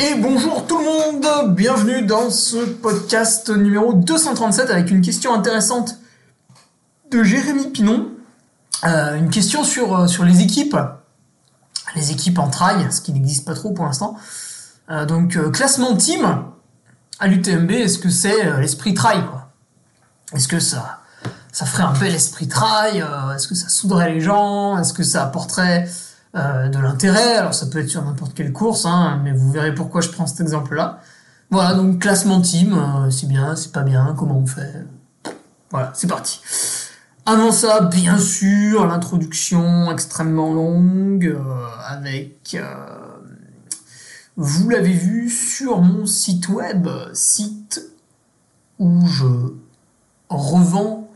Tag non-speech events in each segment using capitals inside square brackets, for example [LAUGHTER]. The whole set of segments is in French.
Et bonjour tout le monde, bienvenue dans ce podcast numéro 237 avec une question intéressante de Jérémy Pinon. Euh, une question sur, euh, sur les équipes, les équipes en trail, ce qui n'existe pas trop pour l'instant. Euh, donc classement team à l'UTMB, est-ce que c'est l'esprit trail Est-ce que ça, ça ferait un bel esprit trail? Est-ce que ça souderait les gens? Est-ce que ça apporterait euh, de l'intérêt. Alors ça peut être sur n'importe quelle course, hein, mais vous verrez pourquoi je prends cet exemple-là. Voilà, donc classement team, euh, c'est bien, c'est pas bien, comment on fait? Voilà, c'est parti. Avant ça, bien sûr, l'introduction extrêmement longue, euh, avec, vous l'avez vu sur mon site web, site où je revends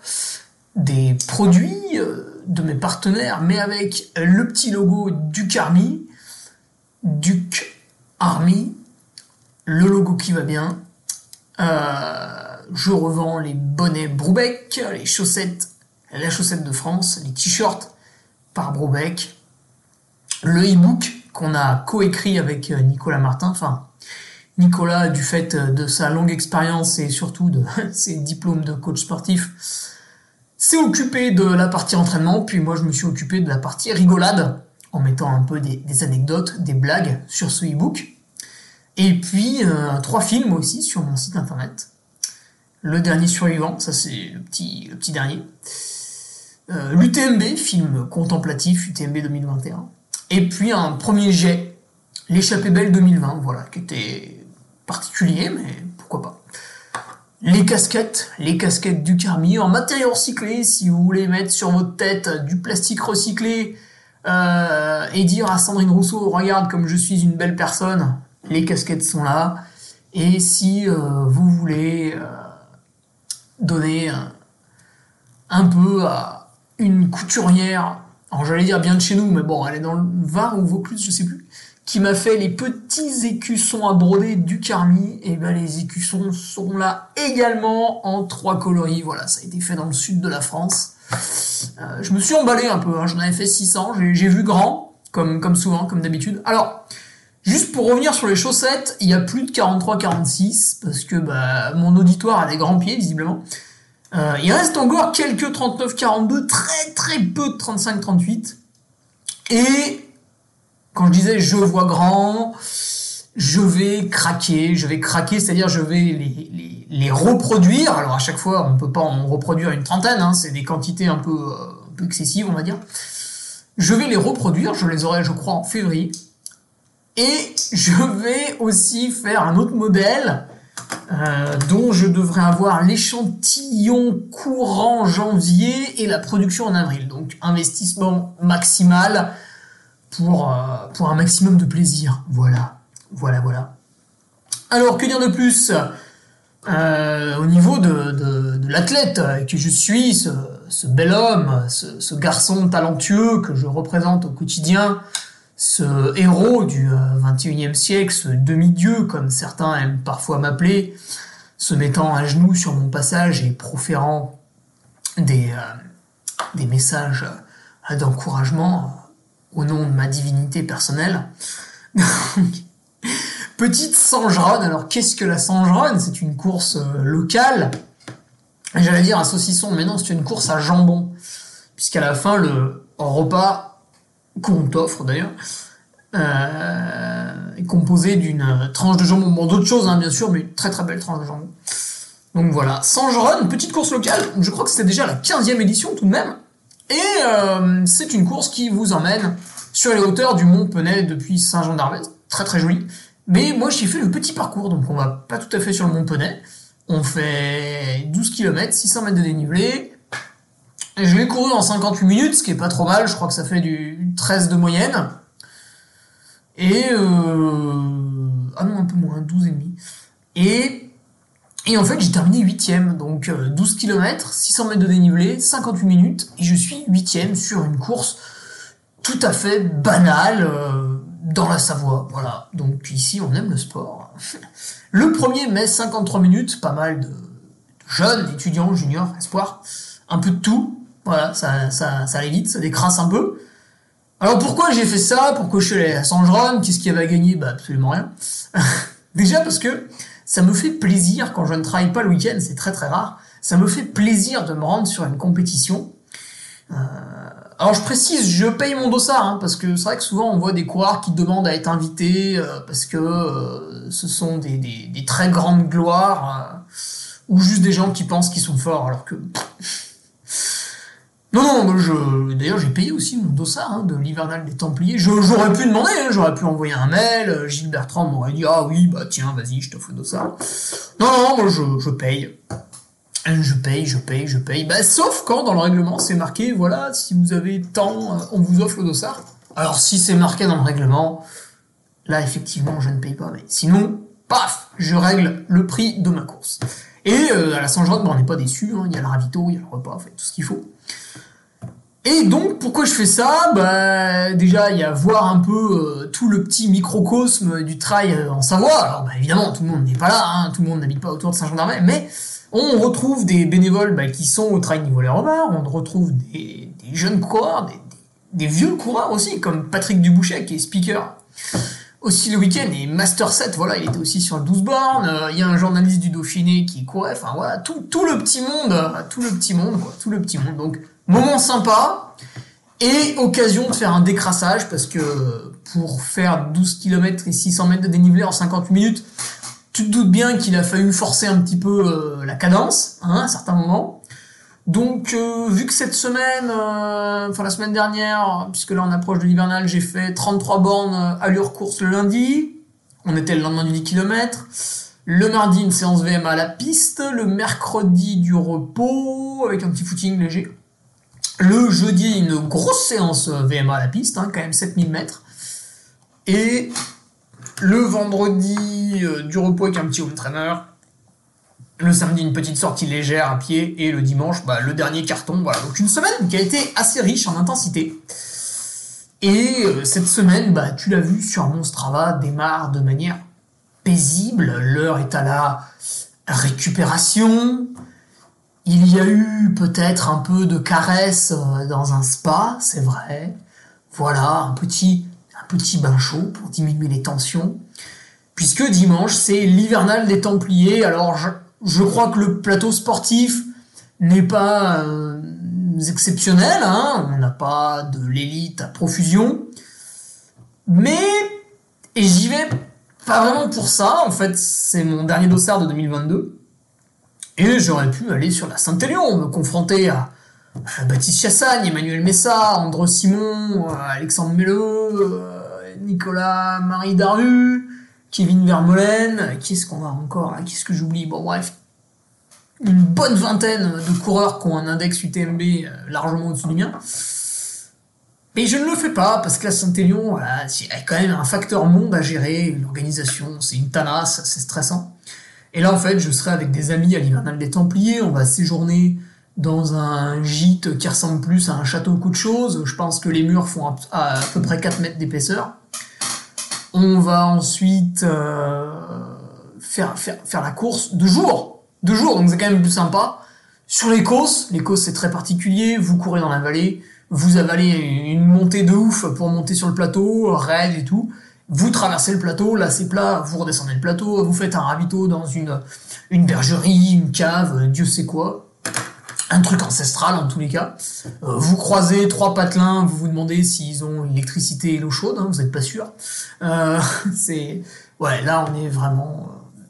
des produits de mes partenaires, mais avec le petit logo Duc Army, Duc Army, le logo qui va bien. Euh, je revends les bonnets Broubec, les chaussettes, la chaussette de France, les t-shirts par Broubec, le e-book qu'on a coécrit avec euh, Nicolas Martin, enfin Nicolas du fait de sa longue expérience et surtout de [LAUGHS] ses diplômes de coach sportif occupé de la partie entraînement, puis moi je me suis occupé de la partie rigolade, en mettant un peu des, anecdotes, des blagues sur ce e-book. Et puis euh, trois films aussi sur mon site internet. Le dernier survivant, ça c'est le petit, le petit dernier. Euh, L'UTMB, film contemplatif, UTMB 2021. Et puis un premier jet, l'échappée belle 2020, voilà, qui était particulier, mais pourquoi pas les casquettes, les casquettes du Carmi en matériaux recyclé, si vous voulez mettre sur votre tête du plastique recyclé euh, et dire à Sandrine Rousseau, regarde comme je suis une belle personne, les casquettes sont là. Et si euh, vous voulez euh, donner un peu à une couturière, alors j'allais dire bien de chez nous, mais bon, elle est dans le Var ou Vaucluse, je sais plus qui m'a fait les petits écussons à broder du Carmi. Et ben les écussons sont là également en trois coloris. Voilà, ça a été fait dans le sud de la France. Euh, je me suis emballé un peu, hein. j'en avais fait 600, j'ai vu grand, comme, comme souvent, comme d'habitude. Alors, juste pour revenir sur les chaussettes, il y a plus de 43-46, parce que bah, mon auditoire a des grands pieds, visiblement. Euh, il reste encore quelques 39-42, très très peu de 35-38. Et quand je disais je vois grand, je vais craquer, je vais craquer, c'est-à-dire je vais les, les, reproduire. Alors à chaque fois, on ne peut pas en reproduire une trentaine, hein, c'est des quantités un peu, euh, un peu excessives, on va dire. Je vais les reproduire, je les aurai, je crois, en février. Et je vais aussi faire un autre modèle euh, dont je devrais avoir l'échantillon courant janvier et la production en avril. Donc investissement maximal pour, euh, pour un maximum de plaisir. Voilà, voilà, voilà. Alors, que dire de plus? Euh, Au niveau de, l'athlète que je suis, ce, bel homme, ce, garçon talentueux que je représente au quotidien, ce héros du 21e euh, siècle, ce demi-dieu, comme certains aiment parfois m'appeler, se mettant à genoux sur mon passage et proférant des messages d'encouragement au nom de ma divinité personnelle. [LAUGHS] Petite Sangeronne, alors qu'est-ce que la Sangeronne C'est une course locale. J'allais dire un saucisson, mais non, c'est une course à jambon. Puisqu'à la fin, le repas qu'on t'offre d'ailleurs, euh, est composé d'une tranche de jambon, bon d'autres choses hein, bien sûr, mais une très très belle tranche de jambon. Donc voilà, Sangeron, petite course locale, je crois que c'était déjà la 15e édition tout de même, et euh, c'est une course qui vous emmène sur les hauteurs du Mont Penay depuis Saint-Jean d'Arvez, très très joli. Mais moi j'ai fait le petit parcours, donc on va pas tout à fait sur le Mont Penay, on fait 12 km, 600 mètres de dénivelé, je l'ai couru en 58 minutes, ce qui est pas trop mal, je crois que ça fait du 13 de moyenne. Et euh... ah non un peu moins, 12 et demi. Et et en fait j'ai terminé 8ème, donc 12 km, 600 mètres de dénivelé, 58 minutes, et je suis 8ème sur une course tout à fait banale euh, dans la Savoie. Voilà, donc ici on aime le sport. [LAUGHS] Le premier met 53 minutes, pas mal de jeunes, étudiants, juniors, espoirs, un peu de tout. Voilà, ça, ça, ça allait vite, ça décrasse un peu. Alors pourquoi j'ai fait ça? Pourquoi je suis allé à Sangeron Qu'est-ce qui avait gagné Bah absolument rien. [LAUGHS] Déjà parce que ça me fait plaisir quand je ne travaille pas le week-end, c'est très très rare. Ça me fait plaisir de me rendre sur une compétition. Euh, alors je précise, je paye mon dossard, hein, parce que c'est vrai que souvent on voit des coureurs qui demandent à être invités euh, parce que euh, ce sont des, des, des, très grandes gloires ou juste des gens qui pensent qu'ils sont forts alors que non, non, je, d'ailleurs, j'ai payé aussi mon dossard hein, de l'hivernal des Templiers. j'aurais pu demander, hein, j'aurais pu envoyer un mail. Euh, Gilles Bertrand m'aurait dit Ah oui, bah tiens, vas-y, je t'offre le dossard. Non, non, moi je, paye. Je paye, je paye, je paye. Bah, sauf quand dans le règlement c'est marqué Voilà, si vous avez tant, euh, on vous offre le dossard. Alors, si c'est marqué dans le règlement, là, effectivement, je ne paye pas. Mais sinon, paf, je règle le prix de ma course. Et euh, à la Saint-Jean, on n'est pas déçu. Hein, il y a le ravito, il y a le repas, fait, tout ce qu'il faut. Et donc, pourquoi je fais ça? Bah, déjà, il y a voir un peu euh, tout le petit microcosme du trail euh, en Savoie. Alors, bah, évidemment, tout le monde n'est pas là, hein, tout le monde n'habite pas autour de Saint-Jean-d'Armey, mais on retrouve des bénévoles bah, qui sont au trail niveau les remards, on retrouve des, jeunes coureurs, des, des, vieux coureurs aussi, comme Patrick Dubouchet, qui est speaker aussi le week-end, et Master 7, voilà, il était aussi sur le 12 bornes, euh, il y a un journaliste du Dauphiné qui courait, enfin voilà, tout, tout le petit monde, tout le petit monde, quoi, tout le petit monde, donc moment sympa et occasion de faire un décrassage parce que pour faire 12 km et 600 mètres de dénivelé en 50 minutes, tu te doutes bien qu'il a fallu forcer un petit peu euh, la cadence hein, à certains moments. Donc euh, vu que cette semaine, euh, enfin la semaine dernière, puisque là on approche de l'hivernal, j'ai fait 33 bornes allure course le lundi, on était le lendemain du 10 km. Le mardi, une séance VM à la piste. Le mercredi, du repos avec un petit footing léger. Le jeudi, une grosse séance VMA à la piste, hein, quand même 7000 mètres. Et le vendredi, euh, du repos avec un petit home trainer. Le samedi, une petite sortie légère à pied. Et le dimanche, bah, le dernier carton. Voilà. Donc une semaine qui a été assez riche en intensité. Et euh, cette semaine, bah, tu l'as vu sur mon Strava, démarre de manière paisible. L'heure est à la récupération. Il y a eu peut-être un peu de caresse euh, dans un spa, c'est vrai. Voilà, un petit, un petit bain chaud pour diminuer les tensions. Puisque dimanche, c'est l'hivernal des Templiers. Alors, je, crois que le plateau sportif n'est pas euh, exceptionnel. Hein On n'a pas de l'élite à profusion. Mais, et j'y vais pas vraiment pour ça. En fait, c'est mon dernier dossard de 2022. Et j'aurais pu aller sur la Saint-Élion, me confronter à, Baptiste Chassagne, Emmanuel Messa, André Simon, euh, Alexandre Melleux, euh, Nicolas Marie Daru, Kevin Vermeulen, qui est-ce qu'on a encore Qu'est-ce que j'oublie? Bon bref, une bonne vingtaine de coureurs qui ont un index UTMB euh, largement au-dessus du mien. Mais je ne le fais pas parce que la Saint-Élion, voilà, quand même un facteur monde à gérer, l'organisation, c'est une tanasse, c'est stressant. Et là, en fait, je serai avec des amis à l'hivernal des Templiers. On va séjourner dans un gîte qui ressemble plus à un château coup de choses. Je pense que les murs font à, peu près 4 mètres d'épaisseur. On va ensuite euh, faire, la course de jour. De jour, donc c'est quand même plus sympa. Sur les causes, les causes c'est très particulier, vous courez dans la vallée, vous avalez une montée de ouf pour monter sur le plateau, raid et tout, vous traversez le plateau, là c'est plat, vous redescendez le plateau, vous faites un ravito dans une bergerie, une cave, Dieu sait quoi, un truc ancestral en tous les cas. Euh, vous croisez trois patelins, vous vous demandez s'ils ont l'électricité et l'eau chaude, hein, vous n'êtes pas sûr. Euh, [LAUGHS] c'est ouais, là on est vraiment euh,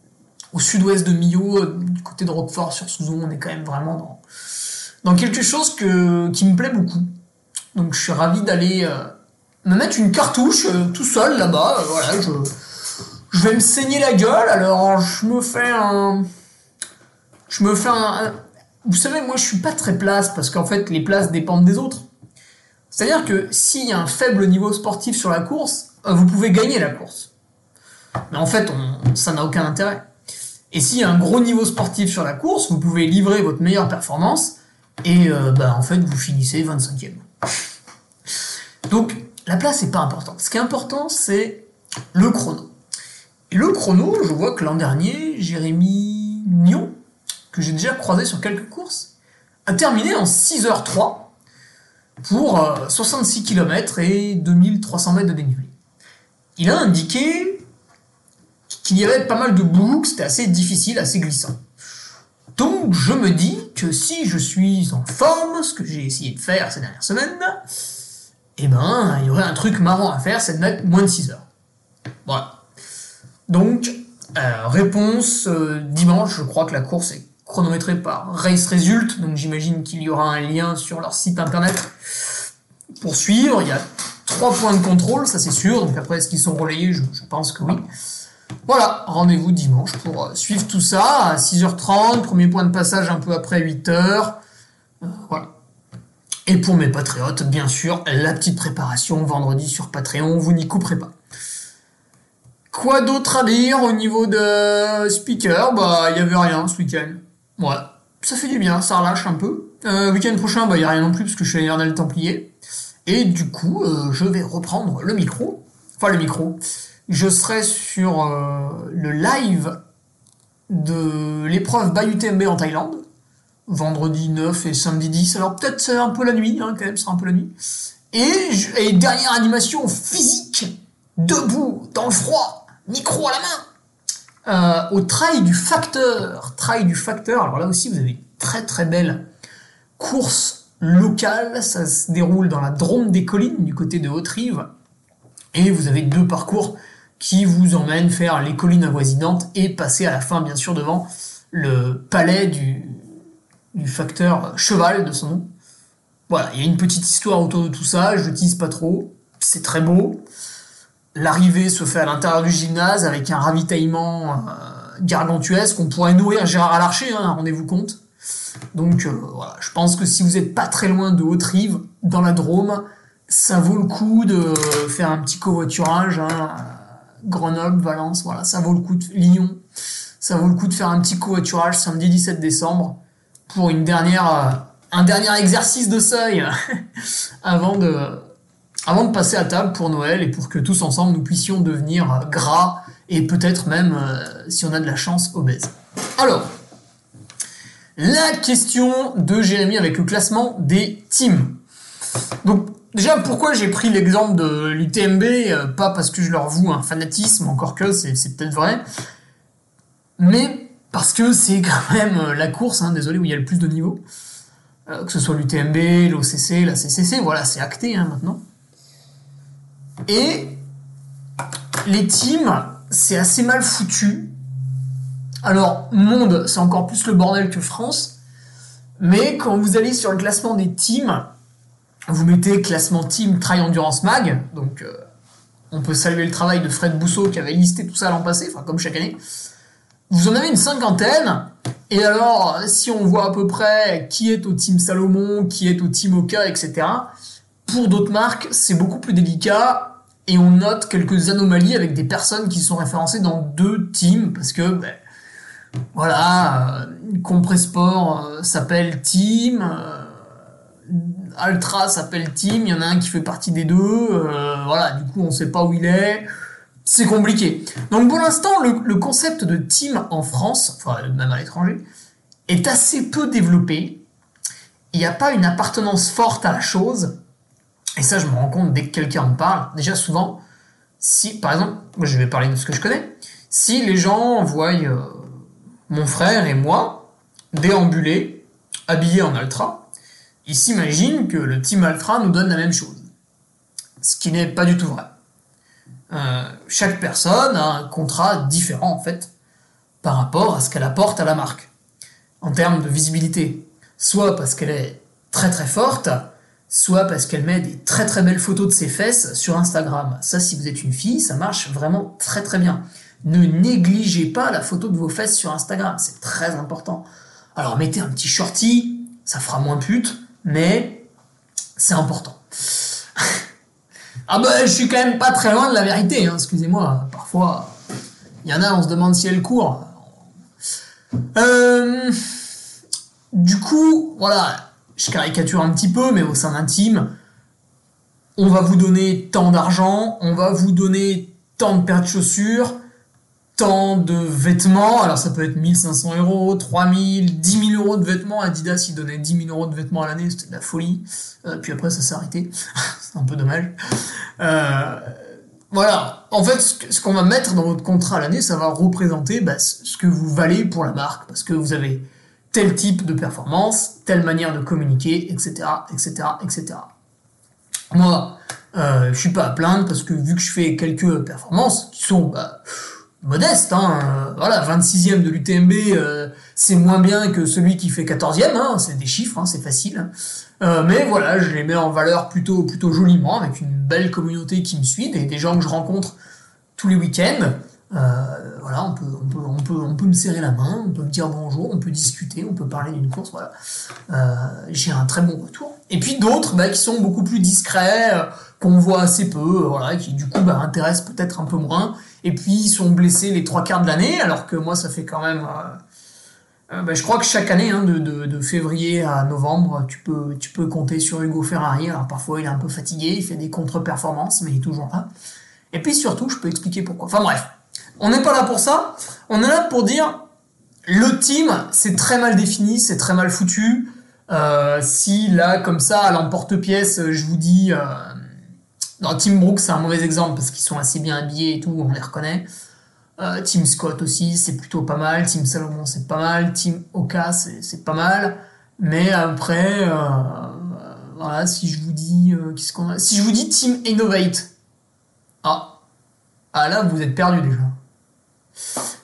au sud-ouest de Millau, du côté de Roquefort sur Souzon, on est quand même vraiment dans dans quelque chose que qui me plaît beaucoup. Donc je suis ravi d'aller me mettre une cartouche tout seul là-bas. voilà, je je vais me saigner la gueule. Alors je me fais un je me fais un, vous savez, moi je suis pas très place parce qu'en fait les places dépendent des autres. C'est-à-dire que s'il y a un faible niveau sportif sur la course, euh, vous pouvez gagner la course. Mais en fait, ça n'a aucun intérêt. Et s'il y a un gros niveau sportif sur la course, vous pouvez livrer votre meilleure performance et euh, bah, en fait vous finissez 25e. Donc la place n'est pas importante. Ce qui est important, c'est le chrono. Et le chrono, je vois que l'an dernier, Jérémy Nion, que j'ai déjà croisé sur quelques courses, a terminé en 6h03 pour 66 euh, km et 2300 mètres de dénivelé. Il a indiqué qu'il y avait pas mal de boucles, c'était assez difficile, assez glissant. Donc je me dis que si je suis en forme, ce que j'ai essayé de faire ces dernières semaines, eh ben, il y aurait un truc marrant à faire, c'est de mettre moins de 6 heures. Voilà. Donc, euh, réponse, euh, dimanche, je crois que la course est chronométré par Race Result, donc j'imagine qu'il y aura un lien sur leur site internet pour suivre. Il y a trois points de contrôle, ça c'est sûr, donc après est-ce qu'ils sont relayés? Je, pense que oui. Voilà, rendez-vous dimanche pour euh, suivre tout ça à 6h30, premier point de passage un peu après 8h. Euh, voilà. Et pour mes patriotes, bien sûr, la petite préparation vendredi sur Patreon, vous n'y couperez pas. Quoi d'autre à dire au niveau de speaker? Bah, il y avait rien ce week-end. Ouais, ça fait du bien, ça relâche un peu. Euh, week-end prochain, bah, il n'y a rien non plus parce que je suis à le Templier. Et du coup, euh, je vais reprendre le micro. Enfin, le micro. Je serai sur euh, le live de l'épreuve Bay UTMB en Thaïlande. Vendredi 9 et samedi 10. Alors peut-être c'est un peu la nuit, hein, quand même, c'est un peu la nuit. Et dernière animation physique, debout, dans le froid, micro à la main euh, au trail du facteur. Trail du facteur, alors là aussi vous avez une très très belle course locale, ça se déroule dans la Drôme des Collines, du côté de Haute-Rive, et vous avez deux parcours qui vous emmènent faire les collines avoisinantes et passer à la fin bien sûr devant le palais du, du facteur cheval de son nom. Voilà, il y a une petite histoire autour de tout ça, je tease pas trop, c'est très beau. L'arrivée se fait à l'intérieur du gymnase avec un ravitaillement euh, gargantuesque. On pourrait nourrir Gérard Alarcher, hein, rendez-vous compte. Donc euh, voilà, je pense que si vous n'êtes pas très loin de Haute-Rive, dans la Drôme, ça vaut le coup de faire un petit covoiturage. Hein, Grenoble, Valence, voilà, ça vaut le coup de Lyon. Ça vaut le coup de faire un petit covoiturage samedi 17 décembre pour une dernière, euh, un dernier exercice de seuil [LAUGHS] avant de, avant de passer à table pour Noël et pour que tous ensemble nous puissions devenir gras et peut-être même, euh, si on a de la chance, obèses. Alors, la question de Jérémy avec le classement des teams. Donc, déjà, pourquoi j'ai pris l'exemple de l'UTMB euh, Pas parce que je leur voue un fanatisme, encore que c'est peut-être vrai, mais parce que c'est [LAUGHS] quand même euh, la course, hein, désolé, où il y a le plus de niveaux. que ce soit l'UTMB, l'OCC, la CCC, voilà, c'est acté hein, maintenant. Et les teams, c'est assez mal foutu. Alors, monde, c'est encore plus le bordel que France. Mais quand vous allez sur le classement des teams, vous mettez classement team Trail Endurance Mag, donc euh, on peut saluer le travail de Fred Bousseau qui avait listé tout ça l'an passé, enfin comme chaque année. Vous en avez une cinquantaine, et alors si on voit à peu près qui est au team Salomon, qui est au team Oka, etc., pour d'autres marques, c'est beaucoup plus délicat et on note quelques anomalies avec des personnes qui sont référencées dans deux teams parce que ben, voilà, euh, Compressport euh, s'appelle Team, euh, Altra s'appelle Team, il y en a un qui fait partie des deux, voilà, du coup on sait pas où il est, c'est compliqué. Donc pour l'instant, le, concept de team en France, enfin même à l'étranger, est assez peu développé. Il n'y a pas une appartenance forte à la chose. Et ça, je me rends compte dès que quelqu'un en parle. Déjà, souvent, si, par exemple, moi je vais parler de ce que je connais, si les gens voient euh, mon frère et moi déambuler, habillés en ultra, ils s'imaginent que le team ultra nous donne la même chose. Ce qui n'est pas du tout vrai. Euh, chaque personne a un contrat différent en fait par rapport à ce qu'elle apporte à la marque en termes de visibilité. Soit parce qu'elle est très très forte, soit parce qu'elle met des très très belles photos de ses fesses sur Instagram. Ça, si vous êtes une fille, ça marche vraiment très très bien. Ne négligez pas la photo de vos fesses sur Instagram, c'est très important. Alors mettez un petit shorty, ça fera moins pute, mais c'est important. [LAUGHS] ah bah je suis quand même pas très loin de la vérité, hein, excusez-moi. Parfois, il y en a, on se demande si elle court. Euh, du coup, voilà, je caricature un petit peu, mais au sein d'un team, on va vous donner tant d'argent, on va vous donner tant de paires de chaussures, tant de vêtements. Alors ça peut être 1500 euros, 3000, 10 000 euros de vêtements. Adidas, il donnait 10 000 euros de vêtements à l'année, c'était de la folie. Euh, puis après, ça s'est arrêté. [LAUGHS] c'est un peu dommage. Euh, voilà. En fait, ce qu'on va mettre dans votre contrat à l'année, ça va représenter bah, ce que vous valez pour la marque. Parce que vous avez tel type de performance, telle manière de communiquer, etc., etc., etc. Moi, euh, je suis pas à plaindre parce que vu que je fais quelques performances qui sont bah, modestes, hein, euh, voilà, 26e de l'UTMB, euh, c'est moins bien que celui qui fait 14e, hein, c'est des chiffres, hein, c'est facile. Mais voilà, je les mets en valeur plutôt, plutôt joliment avec une belle communauté qui me suit, des gens que je rencontre tous les week-ends. Euh, voilà, on peut, on, peut, on, peut, on peut me serrer la main, on peut me dire bonjour, on peut discuter, on peut parler d'une course, voilà. Euh, j'ai un très bon retour. Et puis d'autres bah, qui sont beaucoup plus discrets, euh, qu'on voit assez peu, voilà, qui du coup bah, intéressent peut-être un peu moins. Et puis ils sont blessés les trois quarts de l'année, alors que moi ça fait quand même... Bah, je crois que chaque année, hein, de, de, février à novembre, tu peux, tu peux compter sur Hugo Ferrari. Alors parfois il est un peu fatigué, il fait des contre-performances, mais il est toujours là. Et puis surtout, je peux expliquer pourquoi. Enfin bref, on n'est pas là pour ça. On est là pour dire le team, c'est très mal défini, c'est très mal foutu. Euh, si là, comme ça, à l'emporte-pièce, je vous dis. Euh, dans Team Brooks, c'est un mauvais exemple parce qu'ils sont assez bien habillés et tout, on les reconnaît. Euh, Team Scott aussi, c'est plutôt pas mal. Team Salomon, c'est pas mal. Team Oka, c'est pas mal. Mais après, euh, voilà, si je vous dis, qu'est-ce qu'on a? Si je vous dis Team Innovate, ah, ah là, vous êtes perdu déjà.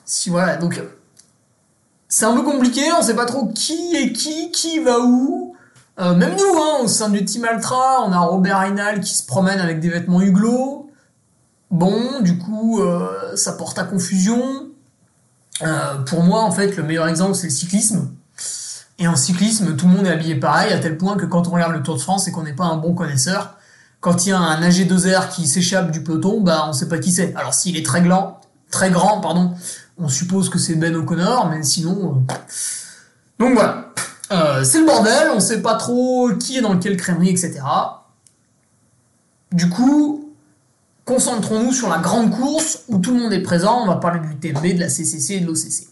Si voilà, donc c'est un peu compliqué, on sait pas trop qui est qui, qui va où. Euh, même nous, hein, au sein du Team Ultra, on a Robert Reinal qui se promène avec des vêtements Huglot. Bon, du coup, euh, ça porte à confusion. Euh, pour moi, en fait, le meilleur exemple, c'est le cyclisme. Et en cyclisme, tout le monde est habillé pareil, à tel point que quand on regarde le Tour de France et qu'on n'est pas un bon connaisseur, quand il y a un AG2R qui s'échappe du peloton, bah on sait pas qui c'est. Alors s'il est très grand, très grand, pardon, on suppose que c'est Ben O'Connor, mais sinon. Euh, donc voilà. Euh, c'est le bordel, on sait pas trop qui est dans quelle crèmerie, etc. Du coup, concentrons-nous sur la grande course où tout le monde est présent. On va parler du TMB, de la CCC et de l'OCC.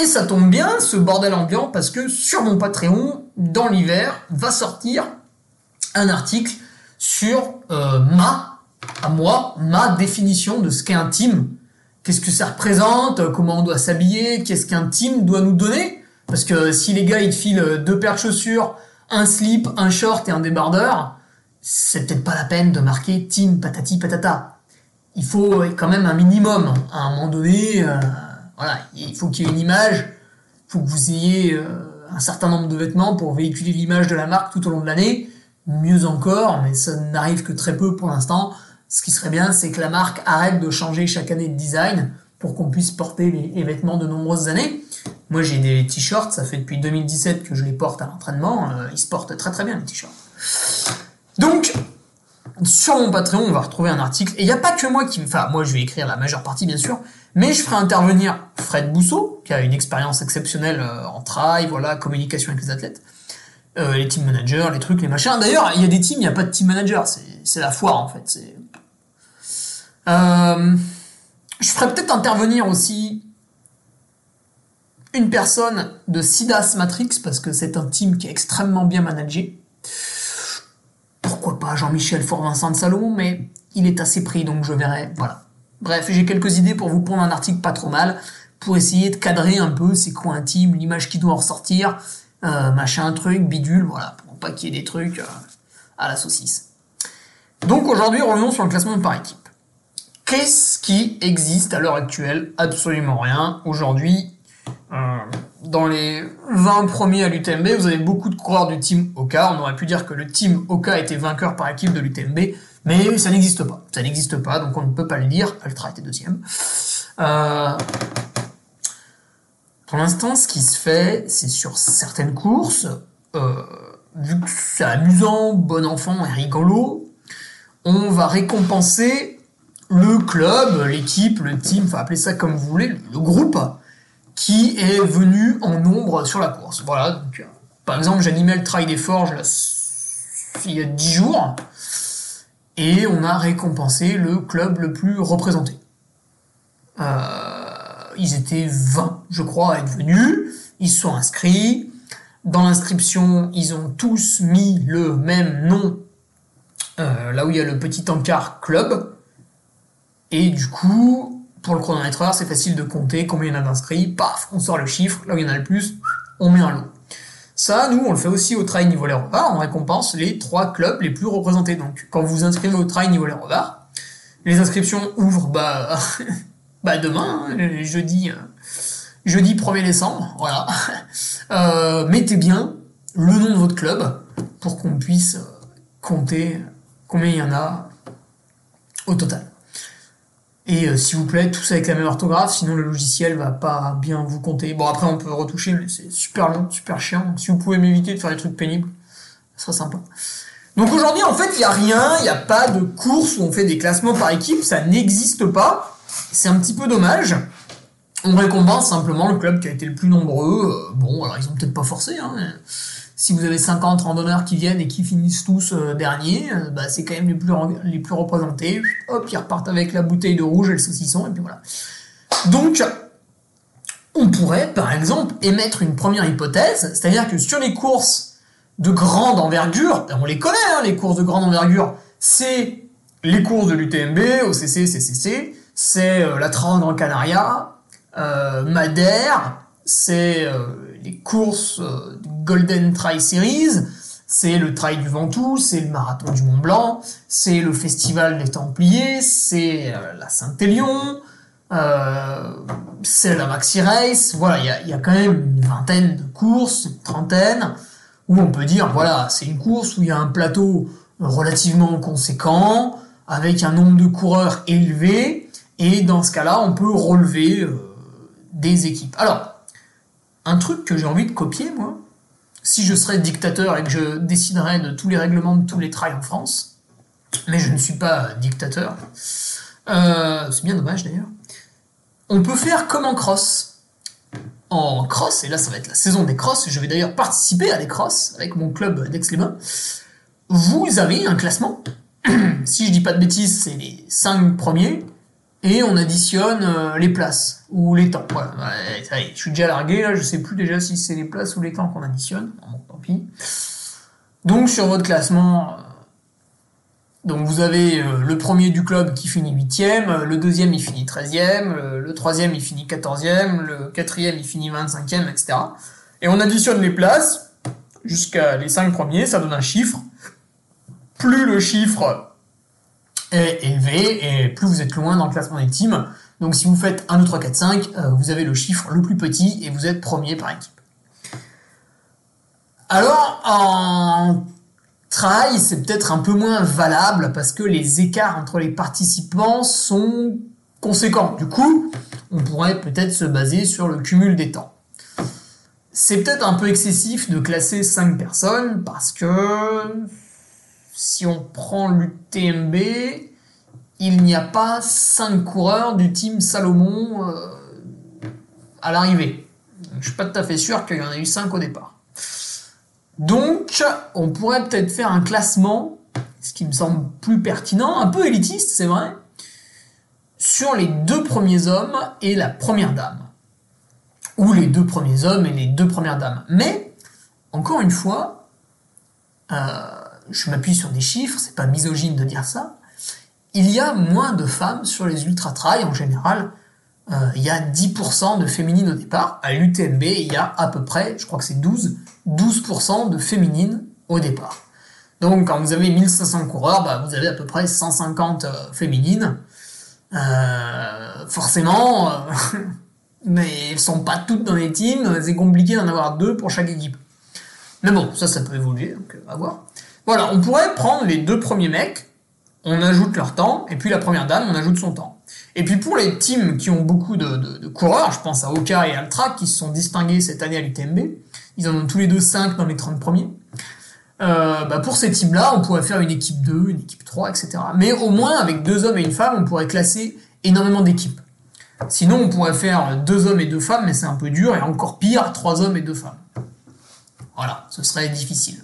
Et ça tombe bien, ce bordel ambiant, parce que sur mon Patreon, dans l'hiver, va sortir un article sur euh, ma, à moi, ma définition de ce qu'est un team qu'est-ce que ça représente, comment on doit s'habiller, qu'est-ce qu'un team doit nous donner. Parce que si les gars ils te filent deux paires de chaussures, un slip, un short et un débardeur, c'est peut-être pas la peine de marquer team patati patata. Il faut quand même un minimum. À un moment donné, euh, voilà, il faut qu'il y ait une image, il faut que vous ayez euh, un certain nombre de vêtements pour véhiculer l'image de la marque tout au long de l'année. Mieux encore, mais ça n'arrive que très peu pour l'instant ce qui serait bien, c'est que la marque arrête de changer chaque année de design pour qu'on puisse porter les, vêtements de nombreuses années. Moi, j'ai des t-shirts, ça fait depuis 2017 que je les porte à l'entraînement. Euh, ils se portent très très bien, les t-shirts. Donc, sur mon Patreon, on va retrouver un article. Et il n'y a pas que moi qui... Enfin, moi, je vais écrire la majeure partie, bien sûr. Mais je ferai intervenir Fred Bousseau, qui a une expérience exceptionnelle euh, en trail, voilà, communication avec les athlètes. Euh, les team managers, les trucs, les machins. D'ailleurs, il y a des teams, il n'y a pas de team manager. C'est la foire, en fait. Euh, je ferais peut-être intervenir aussi une personne de Sidas Matrix, parce que c'est un team qui est extrêmement bien managé. Pourquoi pas Jean-Michel Fort-Vincent de Salomon, mais il est assez pris, donc je verrai. Voilà. Bref, j'ai quelques idées pour vous prendre un article pas trop mal, pour essayer de cadrer un peu c'est quoi un team, l'image qui doit en ressortir, euh, machin, truc, bidule, voilà, pour pas qu'il y ait des trucs euh, à la saucisse. Donc aujourd'hui, revenons sur le classement par équipe. Qu'est-ce qui existe à l'heure actuelle? Absolument rien. Aujourd'hui, euh, dans les 20 premiers à l'UTMB, vous avez beaucoup de coureurs du team Oka. On aurait pu dire que le team Oka était vainqueur par équipe de l'UTMB, mais ça n'existe pas. Ça n'existe pas, donc on ne peut pas le dire. Ultra était deuxième. Euh, pour l'instant, ce qui se fait, c'est sur certaines courses, euh, vu que c'est amusant, bon enfant et rigolo, on va récompenser le club, l'équipe, le team, enfin appelez ça comme vous voulez, le groupe qui est venu en nombre sur la course. Voilà, donc, euh, par exemple, j'animais le Trail des Forges il y a 10 jours, et on a récompensé le club le plus représenté. Euh, ils étaient 20, je crois, à être venus, ils sont inscrits, dans l'inscription, ils ont tous mis le même nom, euh, là où il y a le petit encart club, et du coup, pour le chronométreur, c'est facile de compter combien il y en a d'inscrits. Paf, on sort le chiffre. Là où il y en a le plus, on met un lot. Ça, nous, on le fait aussi au trail niveau les repas. On récompense les trois clubs les plus représentés. Donc, quand vous inscrivez au trail niveau les repas, les inscriptions ouvrent bah, [LAUGHS] bah demain, hein, jeudi, euh, jeudi 1er décembre. Voilà. [LAUGHS] Euh, mettez bien le nom de votre club pour qu'on puisse compter combien il y en a au total. Et euh, s'il vous plaît, tous avec la même orthographe, sinon le logiciel va pas bien vous compter. Bon, après, on peut retoucher, mais c'est super long, super chiant. si vous pouvez m'éviter de faire des trucs pénibles, ça sera sympa. Donc aujourd'hui, en fait, il n'y a rien, il n'y a pas de course où on fait des classements par équipe, ça n'existe pas. C'est un petit peu dommage. On récompense simplement le club qui a été le plus nombreux. Euh, bon, alors ils ont peut-être pas forcé, hein, si vous avez 50 randonneurs qui viennent et qui finissent tous euh, derniers, euh, bah, c'est quand même les plus, les plus représentés. Hop, ils repartent avec la bouteille de rouge et le saucisson, et puis voilà. Donc, on pourrait, par exemple, émettre une première hypothèse, c'est-à-dire que sur les courses de grande envergure, on les connaît, hein, les courses de grande envergure, c'est les courses de l'UTMB, OCC, CCC, c'est euh, la Trans en Canaria, Madère, c'est les courses Golden Trail Series, c'est le Trail du Ventoux, c'est le Marathon du Mont Blanc, c'est le Festival des Templiers, c'est euh, la Saint-Élion, euh, c'est la Maxi Race. Voilà, il y a, quand même une vingtaine de courses, une trentaine, où on peut dire, voilà, c'est une course où il y a un plateau relativement conséquent, avec un nombre de coureurs élevé, et dans ce cas-là, on peut relever euh, des équipes. Alors, un truc que j'ai envie de copier, moi, si je serais dictateur et que je déciderais de tous les règlements de tous les trails en France, mais je ne suis pas dictateur, euh, c'est bien dommage d'ailleurs, on peut faire comme en cross. En cross, et là ça va être la saison des crosses, je vais d'ailleurs participer à des crosses avec mon club d'Aix-les-Bains, vous avez un classement. [CLEARS THROAT] si je dis pas de bêtises, c'est les 5 premiers, et on additionne euh, les places ou les temps. Je suis déjà largué là, je sais plus déjà si c'est les places ou les temps qu'on additionne. Bon, tant pis. Donc sur votre classement, euh, donc vous avez euh, le premier du club qui finit 8ème, le deuxième il finit 13ème, le troisième il finit 14ème, le quatrième il finit 25ème, etc. Et on additionne les places jusqu'à les 5 premiers, ça donne un chiffre. Plus le chiffre est élevé et plus vous êtes loin dans le classement des teams. Donc si vous faites 1, 2, 3, 4, 5, vous avez le chiffre le plus petit et vous êtes premier par équipe. Alors en trail, c'est peut-être un peu moins valable parce que les écarts entre les participants sont conséquents. Du coup, on pourrait peut-être se baser sur le cumul des temps. C'est peut-être un peu excessif de classer 5 personnes parce que si on prend l'UTMB, il n'y a pas 5 coureurs du team Salomon euh, à l'arrivée. Je suis pas tout à fait sûr qu'il y en a eu 5 au départ. Donc, on pourrait peut-être faire un classement, ce qui me semble plus pertinent, un peu élitiste, c'est vrai, sur les deux premiers hommes et la première dame. ou les deux premiers hommes et les deux premières dames. Mais, encore une fois, euh, je m'appuie sur des chiffres, c'est pas misogyne de dire ça, il y a moins de femmes sur les ultra-trails en général. Euh, il y a 10% de féminines au départ. À l'UTMB, il y a à peu près, je crois que c'est 12, 12% de féminines au départ. Donc quand vous avez 1500 coureurs, bah, vous avez à peu près 150 euh, féminines. Euh, forcément, [LAUGHS] mais elles sont pas toutes dans les teams, c'est compliqué d'en avoir deux pour chaque équipe. Mais bon, ça, ça peut évoluer, donc à voir. Voilà, on pourrait prendre les deux premiers mecs, on ajoute leur temps, et puis la première dame, on ajoute son temps. Et puis pour les teams qui ont beaucoup de, coureurs, je pense à Oka et Altra, qui se sont distingués cette année à l'UTMB, ils en ont tous les deux 5 dans les 30 premiers. Euh, bah pour ces teams-là, on pourrait faire une équipe 2, une équipe 3, etc. Mais au moins, avec deux hommes et une femme, on pourrait classer énormément d'équipes. Sinon, on pourrait faire deux hommes et deux femmes, mais c'est un peu dur, et encore pire, trois hommes et deux femmes. Voilà, ce serait difficile.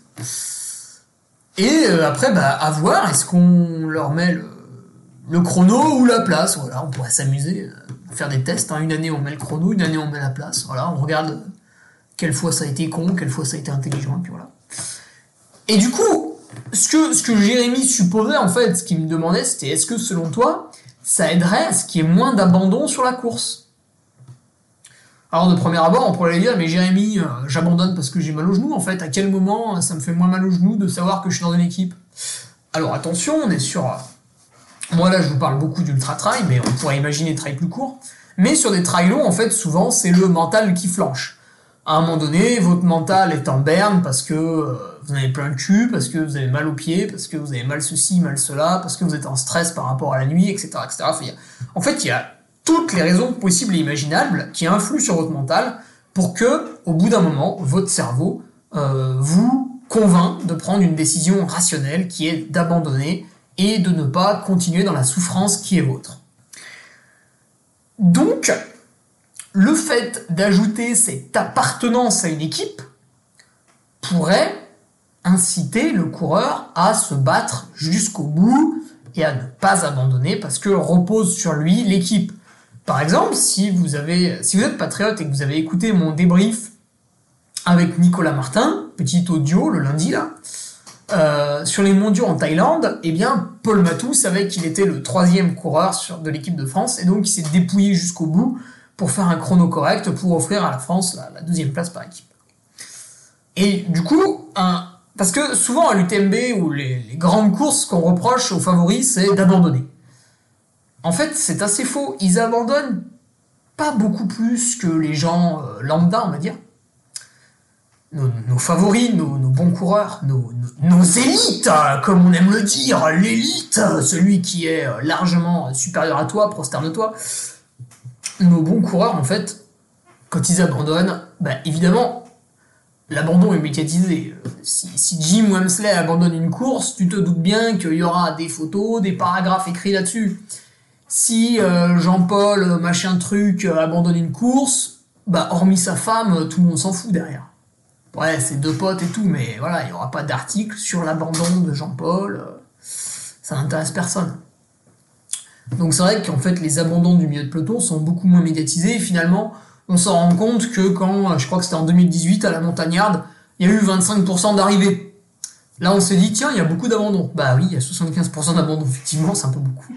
Et euh, après, bah, à voir, est-ce qu'on leur met le, chrono ou la place Voilà, on pourrait s'amuser, euh, faire des tests. hein. Une année, on met le chrono, une année, on met la place. Voilà, on regarde quelle fois ça a été con, quelle fois ça a été intelligent, et puis voilà. Et du coup, ce que, ce que Jérémy supposait, en fait, ce qu'il me demandait, c'était est-ce que selon toi, ça aiderait à ce qu'il y ait moins d'abandon sur la course? Alors, de premier abord, on pourrait dire, mais Jérémy, euh, j'abandonne parce que j'ai mal au genou, en fait. À quel moment euh, ça me fait moins mal au genou de savoir que je suis dans une équipe? Alors, attention, on est sur. euh, Moi, là, je vous parle beaucoup d'ultra trail, mais on pourrait imaginer trail plus court. Mais sur des trails longs, en fait, souvent, c'est le mental qui flanche. À un moment donné, votre mental est en berne parce que vous avez plein le cul, parce que vous avez mal aux pieds, parce que vous avez mal ceci, mal cela, parce que vous êtes en stress par rapport à la nuit, etc. etc. En fait, il y a toutes les raisons possibles et imaginables qui influent sur votre mental pour que, au bout d'un moment, votre cerveau euh, vous convainc de prendre une décision rationnelle qui est d'abandonner et de ne pas continuer dans la souffrance qui est vôtre. Donc, le fait d'ajouter cette appartenance à une équipe pourrait inciter le coureur à se battre jusqu'au bout et à ne pas abandonner parce que repose sur lui l'équipe. Par exemple, si vous êtes patriote et que vous avez écouté mon débrief avec Nicolas Martin, petit audio le lundi là, euh, sur les mondiaux en Thaïlande, eh bien, Paul Matou savait qu'il était le troisième coureur de l'équipe de France et donc il s'est dépouillé jusqu'au bout pour faire un chrono correct pour offrir à la France la, deuxième place par équipe. Et du coup, parce que souvent à l'UTMB ou les, les grandes courses, qu'on reproche aux favoris, c'est d'abandonner. En fait, c'est assez faux. Ils abandonnent pas beaucoup plus que les gens euh, lambda, on va dire. Nos, favoris, nos, bons coureurs, nos, élites, euh, comme on aime le dire, l'élite, euh, celui qui est largement supérieur à toi, prosterne-toi. Nos bons coureurs, en fait, quand ils abandonnent, bah, évidemment, l'abandon est médiatisé. Si, si Jim Wemsley abandonne une course, tu te doutes bien qu'il y aura des photos, des paragraphes écrits là-dessus. Si euh, Jean-Paul, euh, machin truc, euh, abandonne une course, bah hormis sa femme, tout le monde s'en fout derrière. Ouais, c'est deux potes et tout, mais voilà, il n'y aura pas d'article sur l'abandon de Jean-Paul. Ça n'intéresse personne. Donc c'est vrai qu'en fait, les abandons du milieu de peloton sont beaucoup moins médiatisés. Et finalement, on s'en rend compte que quand, je crois que c'était en 2018, à la montagnarde, il y a eu 25% d'arrivées. Là, on s'est dit, tiens, il y a beaucoup d'abandons. Bah oui, il y a 75% d'abandons, effectivement, c'est un peu beaucoup.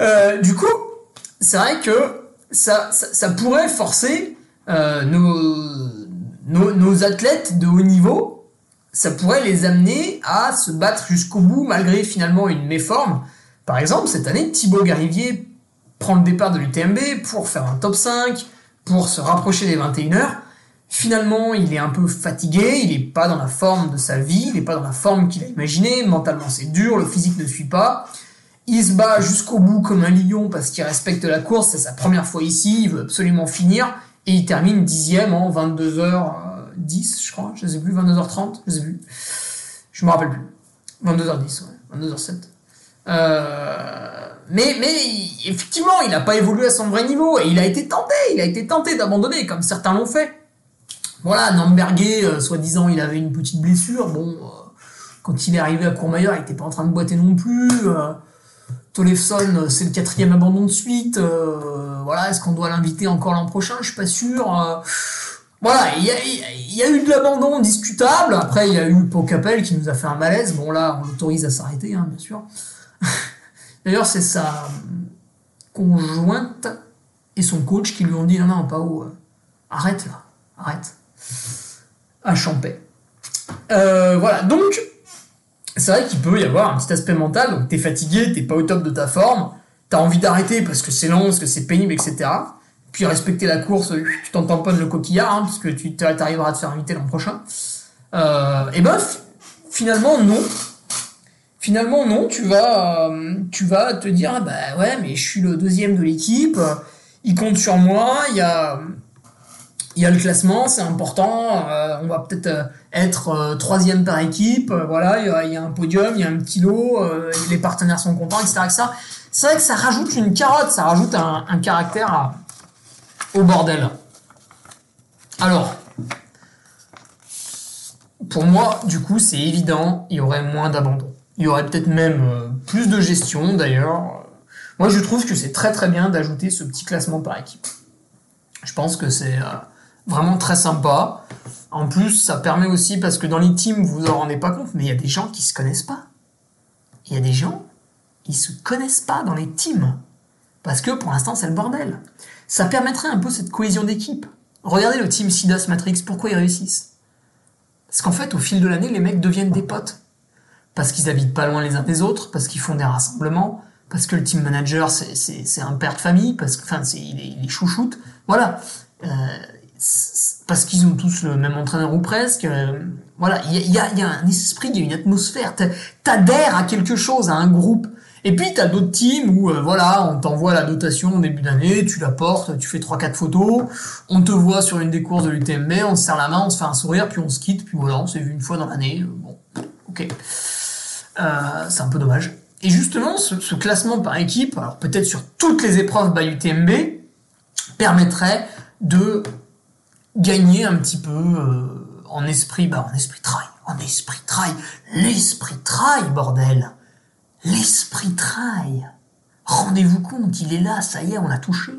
Euh, du coup, c'est vrai que ça, pourrait forcer euh, nos, nos, athlètes de haut niveau, ça pourrait les amener à se battre jusqu'au bout malgré finalement une méforme. Par exemple, cette année, Thibaut Garivier prend le départ de l'UTMB pour faire un top 5, pour se rapprocher des 21h. Finalement, il est un peu fatigué, il n'est pas dans la forme de sa vie, il n'est pas dans la forme qu'il a imaginé, mentalement c'est dur, le physique ne suit pas. Il se bat jusqu'au bout comme un lion parce qu'il respecte la course, c'est sa première fois ici, il veut absolument finir, et il termine dixième en 22h10, je crois, je sais plus, 22h30, je sais plus. Je me rappelle plus. 22h10, ouais, 22h07. Euh, mais, mais effectivement, il n'a pas évolué à son vrai niveau et il a été tenté, il a été tenté d'abandonner comme certains l'ont fait. Voilà, Namberger, euh, soi-disant, il avait une petite blessure. Bon, euh, quand il est arrivé à Courmayeur, il n'était pas en train de boiter non plus. Tollefson, c'est le quatrième abandon de suite. euh, voilà. est-ce qu'on doit l'inviter encore l'an prochain? Je suis pas sûr. Euh, voilà, il y a, eu de l'abandon discutable. Après, il y a eu Pocapel qui nous a fait un malaise. Bon, là, on l'autorise à s'arrêter, hein, bien sûr. [LAUGHS] D'ailleurs, c'est sa conjointe et son coach qui lui ont dit non, non, pas où. Euh, arrête là, arrête. À Champais. Euh, voilà, donc, c'est vrai qu'il peut y avoir un petit aspect mental. Donc, t'es fatigué, t'es pas au top de ta forme, t'as envie d'arrêter parce que c'est long, parce que c'est pénible, etc puis respecter la course, tu t'en tamponnes le coquillard, hein, parce que tu arriveras à te faire inviter l'an prochain. Euh, et ben, finalement, non. Finalement, non, tu vas, euh, tu vas te dire, ah bah ouais, mais je suis le deuxième de l'équipe, il compte sur moi, il y a, il y a le classement, c'est important, euh, on va peut-être être troisième par équipe, voilà, il y, a, un podium, il y a un petit lot, les partenaires sont contents, etc. C'est vrai que ça rajoute une carotte, ça rajoute un, un caractère au bordel. Alors, pour moi, du coup, c'est évident, il y aurait moins d'abandon. Il y aurait peut-être même euh, plus de gestion, d'ailleurs. Moi, je trouve que c'est très très bien d'ajouter ce petit classement par équipe. Je pense que c'est euh, vraiment très sympa. En plus, ça permet aussi, parce que dans les teams, vous vous en rendez pas compte, mais il y a des gens qui se connaissent pas. Il y a des gens, ils se connaissent pas dans les teams. Parce que pour l'instant, c'est le bordel ça permettrait un peu cette cohésion d'équipe. Regardez le team Sidas Matrix, pourquoi ils réussissent? Parce qu'en fait, au fil de l'année, les mecs deviennent des potes. Parce qu'ils habitent pas loin les uns des autres, parce qu'ils font des rassemblements, parce que le team manager, c'est un père de famille, parce que, enfin, est, chouchoute. Voilà. Euh, parce qu'ils ont tous le même entraîneur ou presque. Euh, voilà, il y a, un esprit, il y a une atmosphère. T'adhères à quelque chose, à un groupe. Et puis tu as d'autres teams où euh, voilà, on t'envoie la dotation au début d'année, tu la portes, tu fais 3-4 photos, on te voit sur une des courses de l'UTMB, on se serre la main, on se fait un sourire, puis on se quitte, puis voilà, on s'est vu une fois dans l'année. Euh, bon, ok. C'est un peu dommage. Et justement, ce, classement par équipe, alors peut-être sur toutes les épreuves by UTMB, permettrait de gagner un petit peu en esprit, bah en esprit trail, en esprit trail, l'esprit trail, bordel L'esprit trail. Rendez-vous compte, il est là, ça y est, on l'a touché.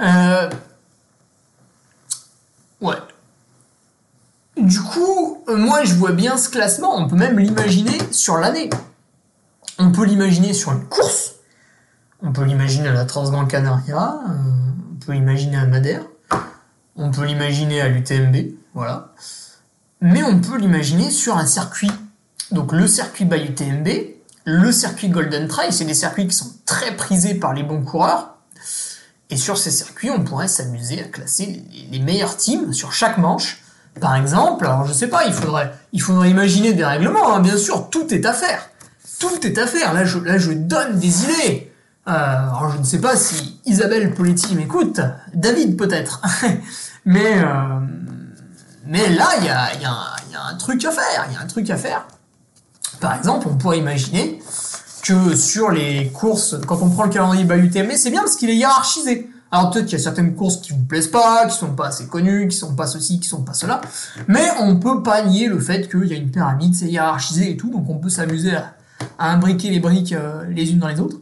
Euh... Ouais. Du coup, euh, moi je vois bien ce classement, on peut même l'imaginer sur l'année. On peut l'imaginer sur une course, on peut l'imaginer à la Transgrande Canaria, euh, on peut l'imaginer à Madère, on peut l'imaginer à l'UTMB, voilà. Mais on peut l'imaginer sur un circuit donc le circuit by UTMB, le circuit Golden Trail, c'est des circuits qui sont très prisés par les bons coureurs. Et sur ces circuits, on pourrait s'amuser à classer les meilleurs teams sur chaque manche. Par exemple, alors je sais pas, il faudrait, imaginer des règlements, hein, bien sûr, tout est à faire. Tout est à faire. Là, je, là, je donne des idées. Euh, alors, je ne sais pas si Isabelle Poletti m'écoute, David peut-être. [LAUGHS] mais, euh, mais là, il y a, y, a, un truc à faire. Il y a un truc à faire. Par exemple, on pourrait imaginer que sur les courses, quand on prend le calendrier by UTMB, c'est bien parce qu'il est hiérarchisé. Alors peut-être qu'il y a certaines courses qui vous plaisent pas, qui sont pas assez connues, qui sont pas ceci, qui sont pas cela, mais on peut pas nier le fait qu'il y a une pyramide, c'est hiérarchisé et tout, donc on peut s'amuser à, imbriquer les briques euh, les unes dans les autres.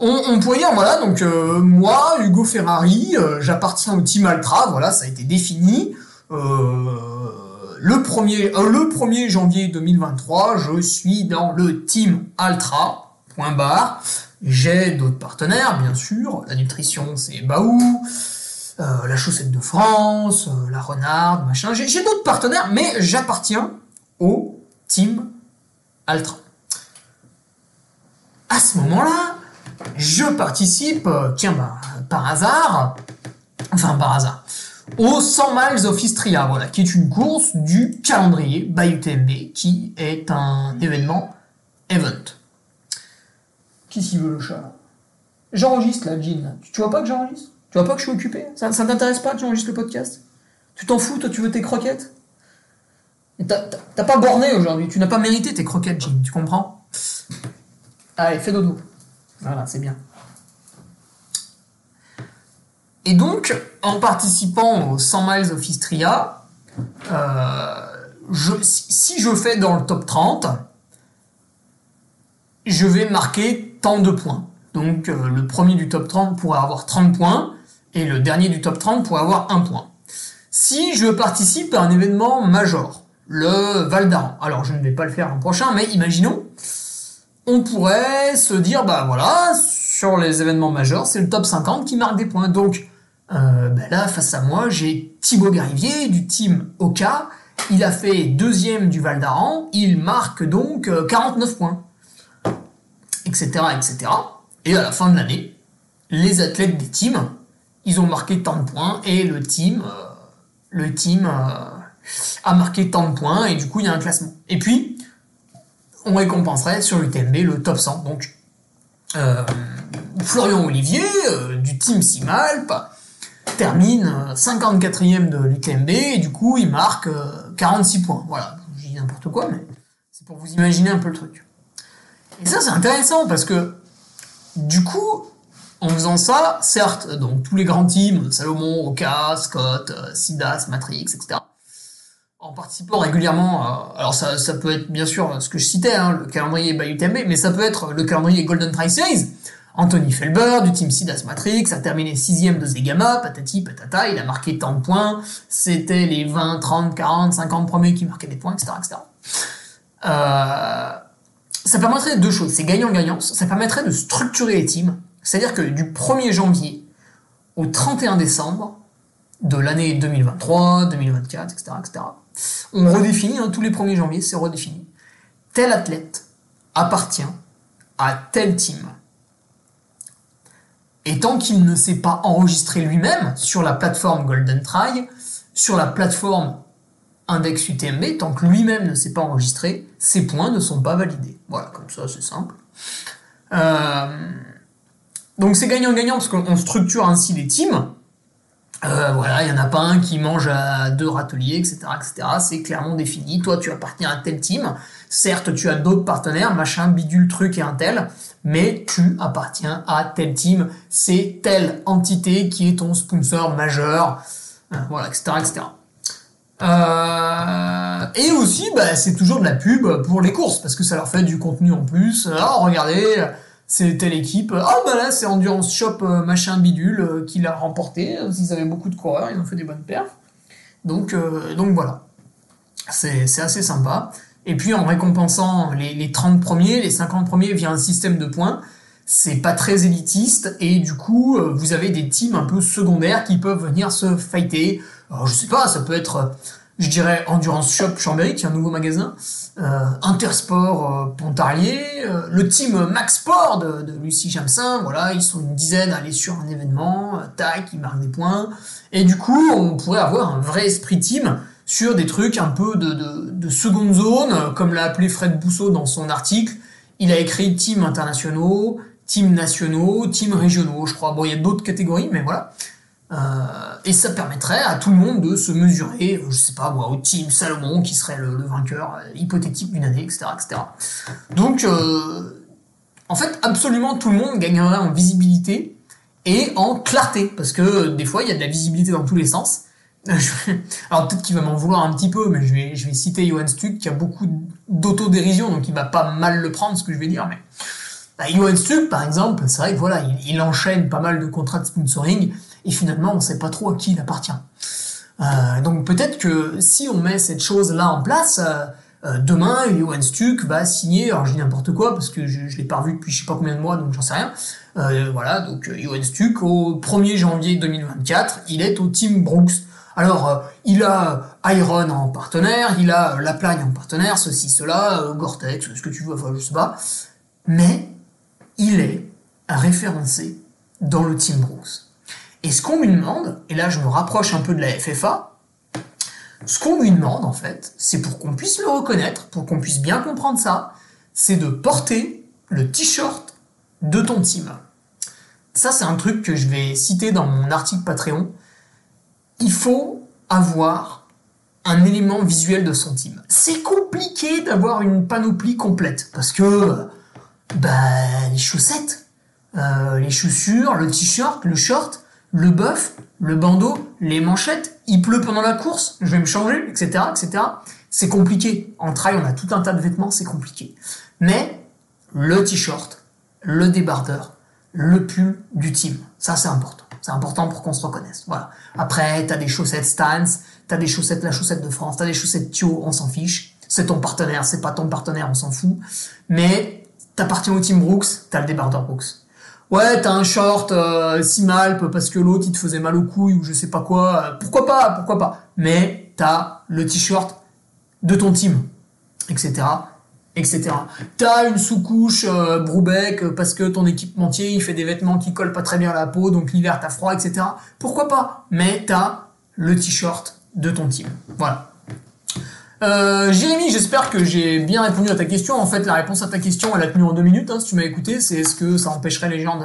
On, pourrait dire, voilà, donc euh, moi, Hugo Ferrari, euh, j'appartiens au team Altra, voilà, ça a été défini. Euh, le 1er, euh, le 1er janvier 2023, je suis dans le team Altra, point barre. J'ai d'autres partenaires, bien sûr. La nutrition, c'est Baou. La chaussette de France, la renarde, machin. J'ai d'autres partenaires, mais j'appartiens au team Altra. À ce moment-là, je participe, tiens, bah, par hasard, enfin par hasard, au 100 miles of Istria, voilà, qui est une course du calendrier by UTMB, qui est un événement event. Qui s'y veut le chat? J'enregistre là, Jean. Tu, vois pas que j'enregistre? Tu vois pas que je suis occupé? Ça, ça t'intéresse pas que j'enregistre le podcast? Tu t'en fous, toi, tu veux tes croquettes? T'as pas borné aujourd'hui, tu n'as pas mérité tes croquettes, Jean, tu comprends? Allez, fais dodo. Voilà, c'est bien. Et donc, en participant aux 100 miles of Istria, euh, si je fais dans le top 30, je vais marquer tant de points. Donc euh, le premier du top 30 pourrait avoir 30 points et le dernier du top 30 pourrait avoir 1 point. Si je participe à un événement major, le Val d'Aran, alors je ne vais pas le faire l'an prochain, mais imaginons, on pourrait se dire, bah voilà, sur les événements majeurs, c'est le top 50 qui marque des points. Donc euh, ben là, face à moi, j'ai Thibaut Garivier du team Oka. Il a fait deuxième du Val d'Aran. Il marque donc 49 euh, points. Etc., etc. Et à la fin de l'année, les athlètes des teams, ils ont marqué tant de points et le team, euh, le team a marqué tant de points et du coup il y a un classement. Et puis, on récompenserait sur l'UTMB le top 100. Donc, Florian Olivier du team Simalp termine 54e de l'UTMB et du coup il marque 46 euh, points. Voilà, je dis n'importe quoi, mais c'est pour vous imaginer un peu le truc. Et ça c'est intéressant parce que du coup, en faisant ça, certes, donc tous les grands teams, Salomon, Oka, Scott, euh, Sidas, Matrix, etc., en participant régulièrement, alors ça, ça peut être bien sûr ce que je citais, hein, le calendrier by UTMB, mais ça peut être le calendrier Golden Tri Series, Anthony Felber du team Sidas Matrix a terminé sixième de Zegama, patati patata, il a marqué tant de points, c'était les 20, 30, 40, 50 premiers qui marquaient des points, etc. etc. Euh, ça permettrait deux choses, c'est gagnant-gagnant, ça permettrait de structurer les teams, c'est-à-dire que du 1er janvier au 31 décembre de l'année 2023, 2024, etc., etc., on redéfinit, hein, tous les 1er janvier, c'est redéfini. Tel athlète appartient à tel team et tant qu'il ne s'est pas enregistré lui-même sur la plateforme Golden Try, sur la plateforme Index UTMB, tant que lui-même ne s'est pas enregistré, ses points ne sont pas validés. Voilà, comme ça, c'est simple. Euh, donc c'est gagnant-gagnant parce qu'on structure ainsi les teams. Euh, voilà, il n'y en a pas un qui mange à deux râteliers, etc., etc. C'est clairement défini. Toi, tu appartiens à tel team. Certes, tu as d'autres partenaires, machin, bidule, truc et un tel, mais tu appartiens à tel team. C'est telle entité qui est ton sponsor majeur, euh, voilà, etc., etc. Euh, et aussi, bah, c'est toujours de la pub pour les courses, parce que ça leur fait du contenu en plus. Oh, regardez, c'est telle équipe. Oh bah là, c'est Endurance Shop euh, machin bidule euh, qui l'a remporté. Ils avaient beaucoup de coureurs, ils ont fait des bonnes perfs. Donc, euh, donc voilà. C'est assez sympa. Et puis en récompensant les, les 30 premiers, les 50 premiers via un système de points, c'est pas très élitiste et du coup vous avez des teams un peu secondaires qui peuvent venir se fighter. Alors je sais pas, ça peut être je dirais Endurance Shop Chambéry, qui est un nouveau magasin, euh, Intersport euh, Pontarlier, euh, le team Max Sport de, de, Lucie Jamsin, voilà, ils sont une dizaine à aller sur un événement, tac, ils marquent des points, et du coup, on pourrait avoir un vrai esprit team sur des trucs un peu de, de, de seconde zone, comme l'a appelé Fred Bousseau dans son article, il a écrit team internationaux, team nationaux, team régionaux, je crois, bon, il y a d'autres catégories, mais voilà, euh, et ça permettrait à tout le monde de se mesurer, euh, je sais pas au team Salomon qui serait le, vainqueur euh, hypothétique d'une année, etc., etc. Donc, en fait, absolument tout le monde gagnerait en visibilité et en clarté, parce que des fois, il y a de la visibilité dans tous les sens. [LAUGHS] Alors peut-être qu'il va m'en vouloir un petit peu, mais je vais, je vais citer Johan Stuck qui a beaucoup d'autodérision, donc il va pas mal le prendre ce que je vais dire. Mais bah, Johan Stuck, par exemple, c'est vrai que voilà, il, il, enchaîne pas mal de contrats de sponsoring et finalement on ne sait pas trop à qui il appartient. Euh, donc peut-être que si on met cette chose-là en place, euh, euh demain Johan Stuck va signer, alors je dis n'importe quoi parce que je, ne l'ai pas revu depuis je sais pas combien de mois donc j'en sais rien. Voilà, donc Johan Stuck au 1er janvier 2024, il est au Team Brooks. Alors, il a Iron en partenaire, il a La Plagne en partenaire, ceci, cela, Gore-Tex, ce que tu veux, enfin, je sais pas. Mais, il est référencé dans le Team Brooks. Et ce qu'on lui demande, et là je me rapproche un peu de la FFA, ce qu'on lui demande en fait, c'est pour qu'on puisse le reconnaître, pour qu'on puisse bien comprendre ça, c'est de porter le t-shirt de ton team. Ça c'est un truc que je vais citer dans mon article Patreon. Il faut avoir un élément visuel de son team. C'est compliqué d'avoir une panoplie complète parce que bah, les chaussettes, euh, les chaussures, le t-shirt, le short, le bœuf, le bandeau, les manchettes, il pleut pendant la course, je vais me changer, etc., etc. C'est compliqué. En trail, on a tout un tas de vêtements, c'est compliqué. Mais le t-shirt, le débardeur, le pull du team. Ça, c'est important. C'est important pour qu'on se reconnaisse. Voilà. Après, t'as des chaussettes Stance, t'as des chaussettes la chaussette de France, t'as des chaussettes Thio, on s'en fiche. C'est ton partenaire, c'est pas ton partenaire, on s'en fout. Mais t'appartiens au team Brooks, t'as le débardeur Brooks. Ouais, t'as un short euh, Simalp parce que l'autre il te faisait mal aux couilles ou je sais pas quoi. euh, pourquoi pas, pourquoi pas. Mais t'as le t-shirt de ton team, etc etc. T'as une sous-couche euh, parce que ton équipementier il fait des vêtements qui collent pas très bien à la peau, donc l'hiver t'as froid, etc. Pourquoi pas? Mais t'as le t-shirt de ton team. Voilà. Euh, Jérémy, j'espère que j'ai bien répondu à ta question. En fait, la réponse à ta question, elle a tenu en deux minutes. hein, si tu m'as écouté, c'est est-ce que ça empêcherait les gens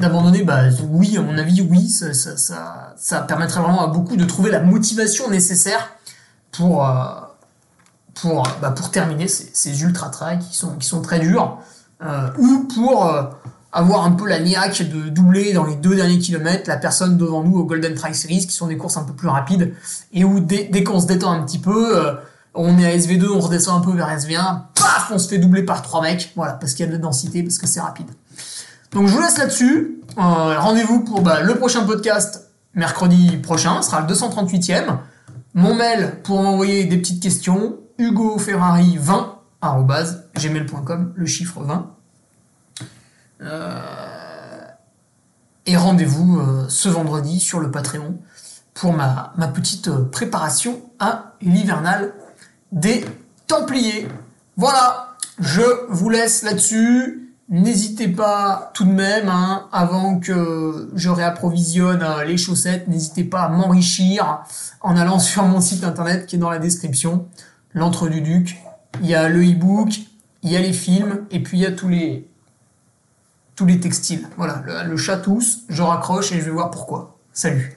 d'abandonner? Bah oui, à mon avis, oui. Ça, permettrait vraiment à beaucoup de trouver la motivation nécessaire pour euh, bah, pour terminer ces, ultra trails qui sont, qui sont très durs, euh, ou pour avoir un peu la niaque de doubler dans les deux derniers kilomètres la personne devant nous au Golden Trail Series, qui sont des courses un peu plus rapides, et où dès, qu'on se détend un petit peu, on est à SV2, on redescend un peu vers SV1, paf, on se fait doubler par trois mecs, voilà, parce qu'il y a de la densité, parce que c'est rapide. Donc je vous laisse là-dessus. Euh, Rendez-vous pour bah, le prochain podcast mercredi prochain, ce sera le 238e. Mon mail pour m'envoyer des petites questions, hugoferrari20 gmail.com, le chiffre 20. Euh, et rendez-vous euh, ce vendredi sur le Patreon pour ma, petite préparation à l'hivernal des Templiers. Voilà, je vous laisse là-dessus. N'hésitez pas tout de même, hein, avant que je réapprovisionne euh, les chaussettes, n'hésitez pas à m'enrichir en allant [LAUGHS] sur mon site internet qui est dans la description, l'entre du duc. Il y a le e-book, il y a les films, et puis il y a tous les, tous les textiles. Voilà, le, le chat tous, je raccroche et je vais voir pourquoi. Salut